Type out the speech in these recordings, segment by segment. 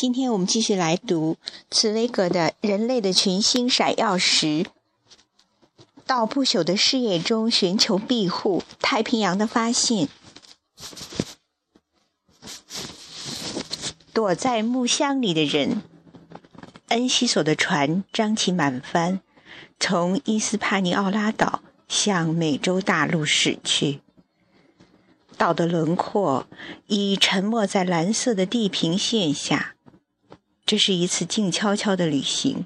今天我们继续来读茨威格的《人类的群星闪耀时》，到不朽的事业中寻求庇护。太平洋的发现，躲在木箱里的人。恩西索的船张起满帆，从伊斯帕尼奥拉岛向美洲大陆驶去。岛的轮廓已沉没在蓝色的地平线下。这是一次静悄悄的旅行。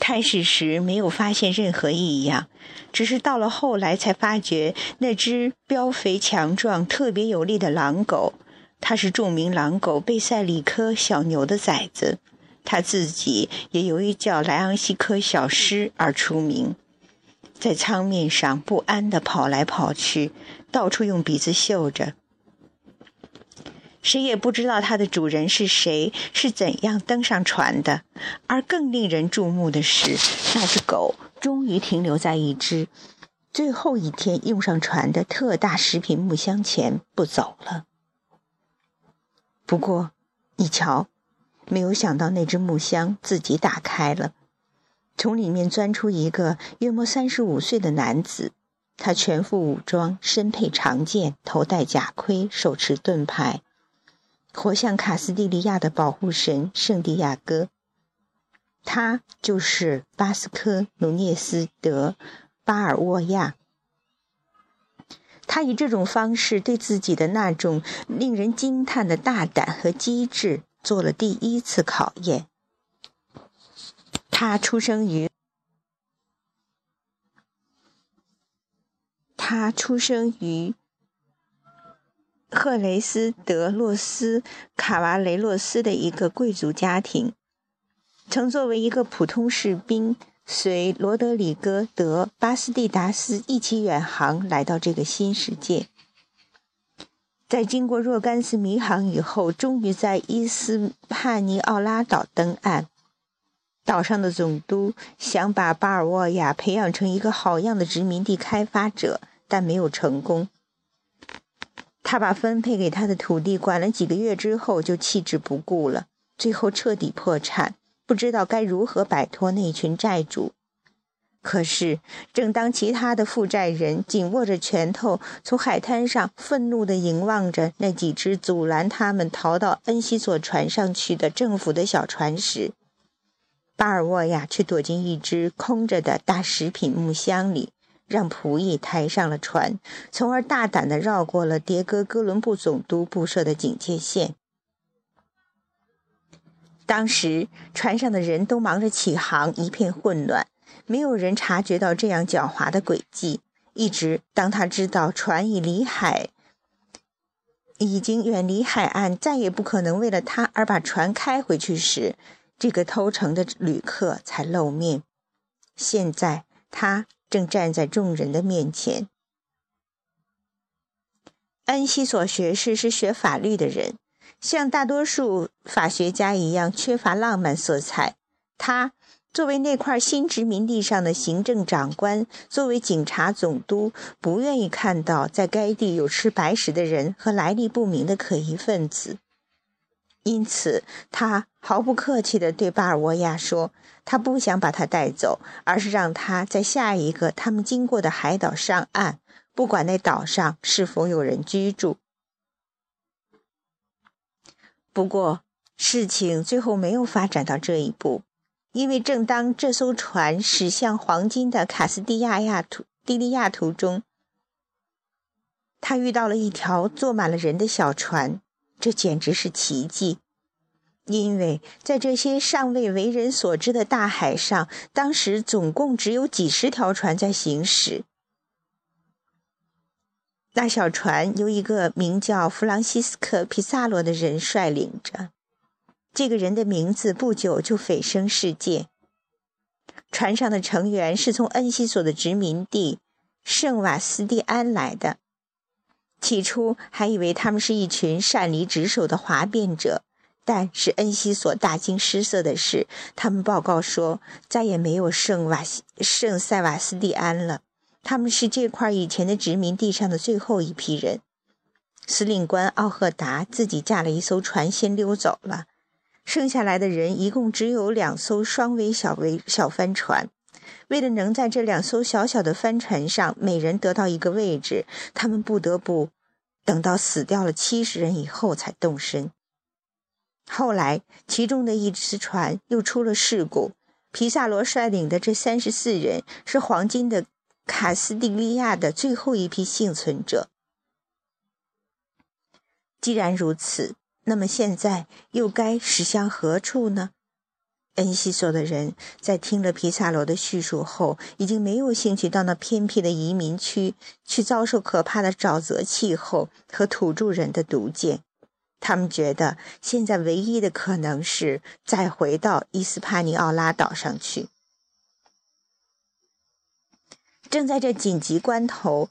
开始时没有发现任何异样，只是到了后来才发觉那只膘肥强壮、特别有力的狼狗，它是著名狼狗贝塞里科小牛的崽子。他自己也由于叫莱昂西科小狮而出名，在舱面上不安地跑来跑去，到处用鼻子嗅着。谁也不知道它的主人是谁，是怎样登上船的。而更令人注目的是，那只狗终于停留在一只最后一天用上船的特大食品木箱前不走了。不过，你瞧。没有想到，那只木箱自己打开了，从里面钻出一个约莫三十五岁的男子。他全副武装，身佩长剑，头戴甲盔，手持盾牌，活像卡斯蒂利亚的保护神圣地亚哥。他就是巴斯科努涅斯·德·巴尔沃亚。他以这种方式对自己的那种令人惊叹的大胆和机智。做了第一次考验。他出生于他出生于赫雷斯德洛斯卡瓦雷洛斯的一个贵族家庭，曾作为一个普通士兵，随罗德里戈德巴斯蒂达斯一起远航来到这个新世界。在经过若干次迷航以后，终于在伊斯帕尼奥拉岛登岸。岛上的总督想把巴尔沃亚培养成一个好样的殖民地开发者，但没有成功。他把分配给他的土地管了几个月之后，就弃之不顾了，最后彻底破产，不知道该如何摆脱那群债主。可是，正当其他的负债人紧握着拳头，从海滩上愤怒地凝望着那几只阻拦他们逃到恩西索船上去的政府的小船时，巴尔沃亚却躲进一只空着的大食品木箱里，让仆役抬上了船，从而大胆地绕过了迭戈哥伦布总督布设的警戒线。当时，船上的人都忙着起航，一片混乱。没有人察觉到这样狡猾的诡计，一直当他知道船已离海，已经远离海岸，再也不可能为了他而把船开回去时，这个偷乘的旅客才露面。现在他正站在众人的面前。恩西索学士是学法律的人，像大多数法学家一样，缺乏浪漫色彩。他。作为那块新殖民地上的行政长官，作为警察总督，不愿意看到在该地有吃白食的人和来历不明的可疑分子，因此他毫不客气地对巴尔沃亚说：“他不想把他带走，而是让他在下一个他们经过的海岛上岸，不管那岛上是否有人居住。”不过，事情最后没有发展到这一步。因为正当这艘船驶向黄金的卡斯蒂亚亚图蒂利亚途中，他遇到了一条坐满了人的小船，这简直是奇迹。因为在这些尚未为人所知的大海上，当时总共只有几十条船在行驶。那小船由一个名叫弗朗西斯科·皮萨罗的人率领着。这个人的名字不久就蜚声世界。船上的成员是从恩西索的殖民地圣瓦斯蒂安来的。起初还以为他们是一群擅离职守的哗变者，但是恩西索大惊失色的是，他们报告说再也没有圣瓦西圣塞瓦斯蒂安了。他们是这块以前的殖民地上的最后一批人。司令官奥赫达自己驾了一艘船先溜走了。剩下来的人一共只有两艘双桅小桅小帆船。为了能在这两艘小小的帆船上每人得到一个位置，他们不得不等到死掉了七十人以后才动身。后来，其中的一只船又出了事故。皮萨罗率领的这三十四人是黄金的卡斯蒂利亚的最后一批幸存者。既然如此，那么现在又该驶向何处呢？恩西索的人在听了皮萨罗的叙述后，已经没有兴趣到那偏僻的移民区去遭受可怕的沼泽气候和土著人的毒箭。他们觉得现在唯一的可能是再回到伊斯帕尼奥拉岛上去。正在这紧急关头，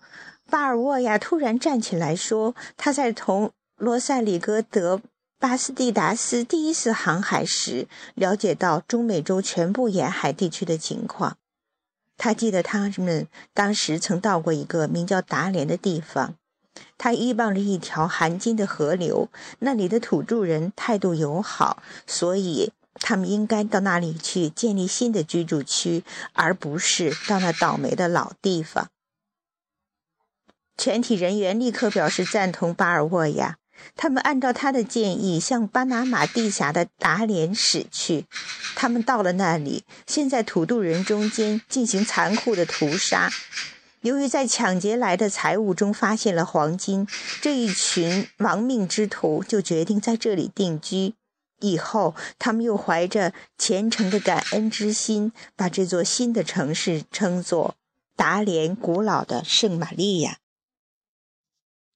巴尔沃亚突然站起来说：“他在同罗塞里格德。”巴斯蒂达斯第一次航海时，了解到中美洲全部沿海地区的情况。他记得他们当时曾到过一个名叫达连的地方，他依傍着一条含金的河流，那里的土著人态度友好，所以他们应该到那里去建立新的居住区，而不是到那倒霉的老地方。全体人员立刻表示赞同巴尔沃亚。他们按照他的建议向巴拿马地峡的达连驶去。他们到了那里，先在土著人中间进行残酷的屠杀。由于在抢劫来的财物中发现了黄金，这一群亡命之徒就决定在这里定居。以后，他们又怀着虔诚的感恩之心，把这座新的城市称作达连古老的圣玛利亚。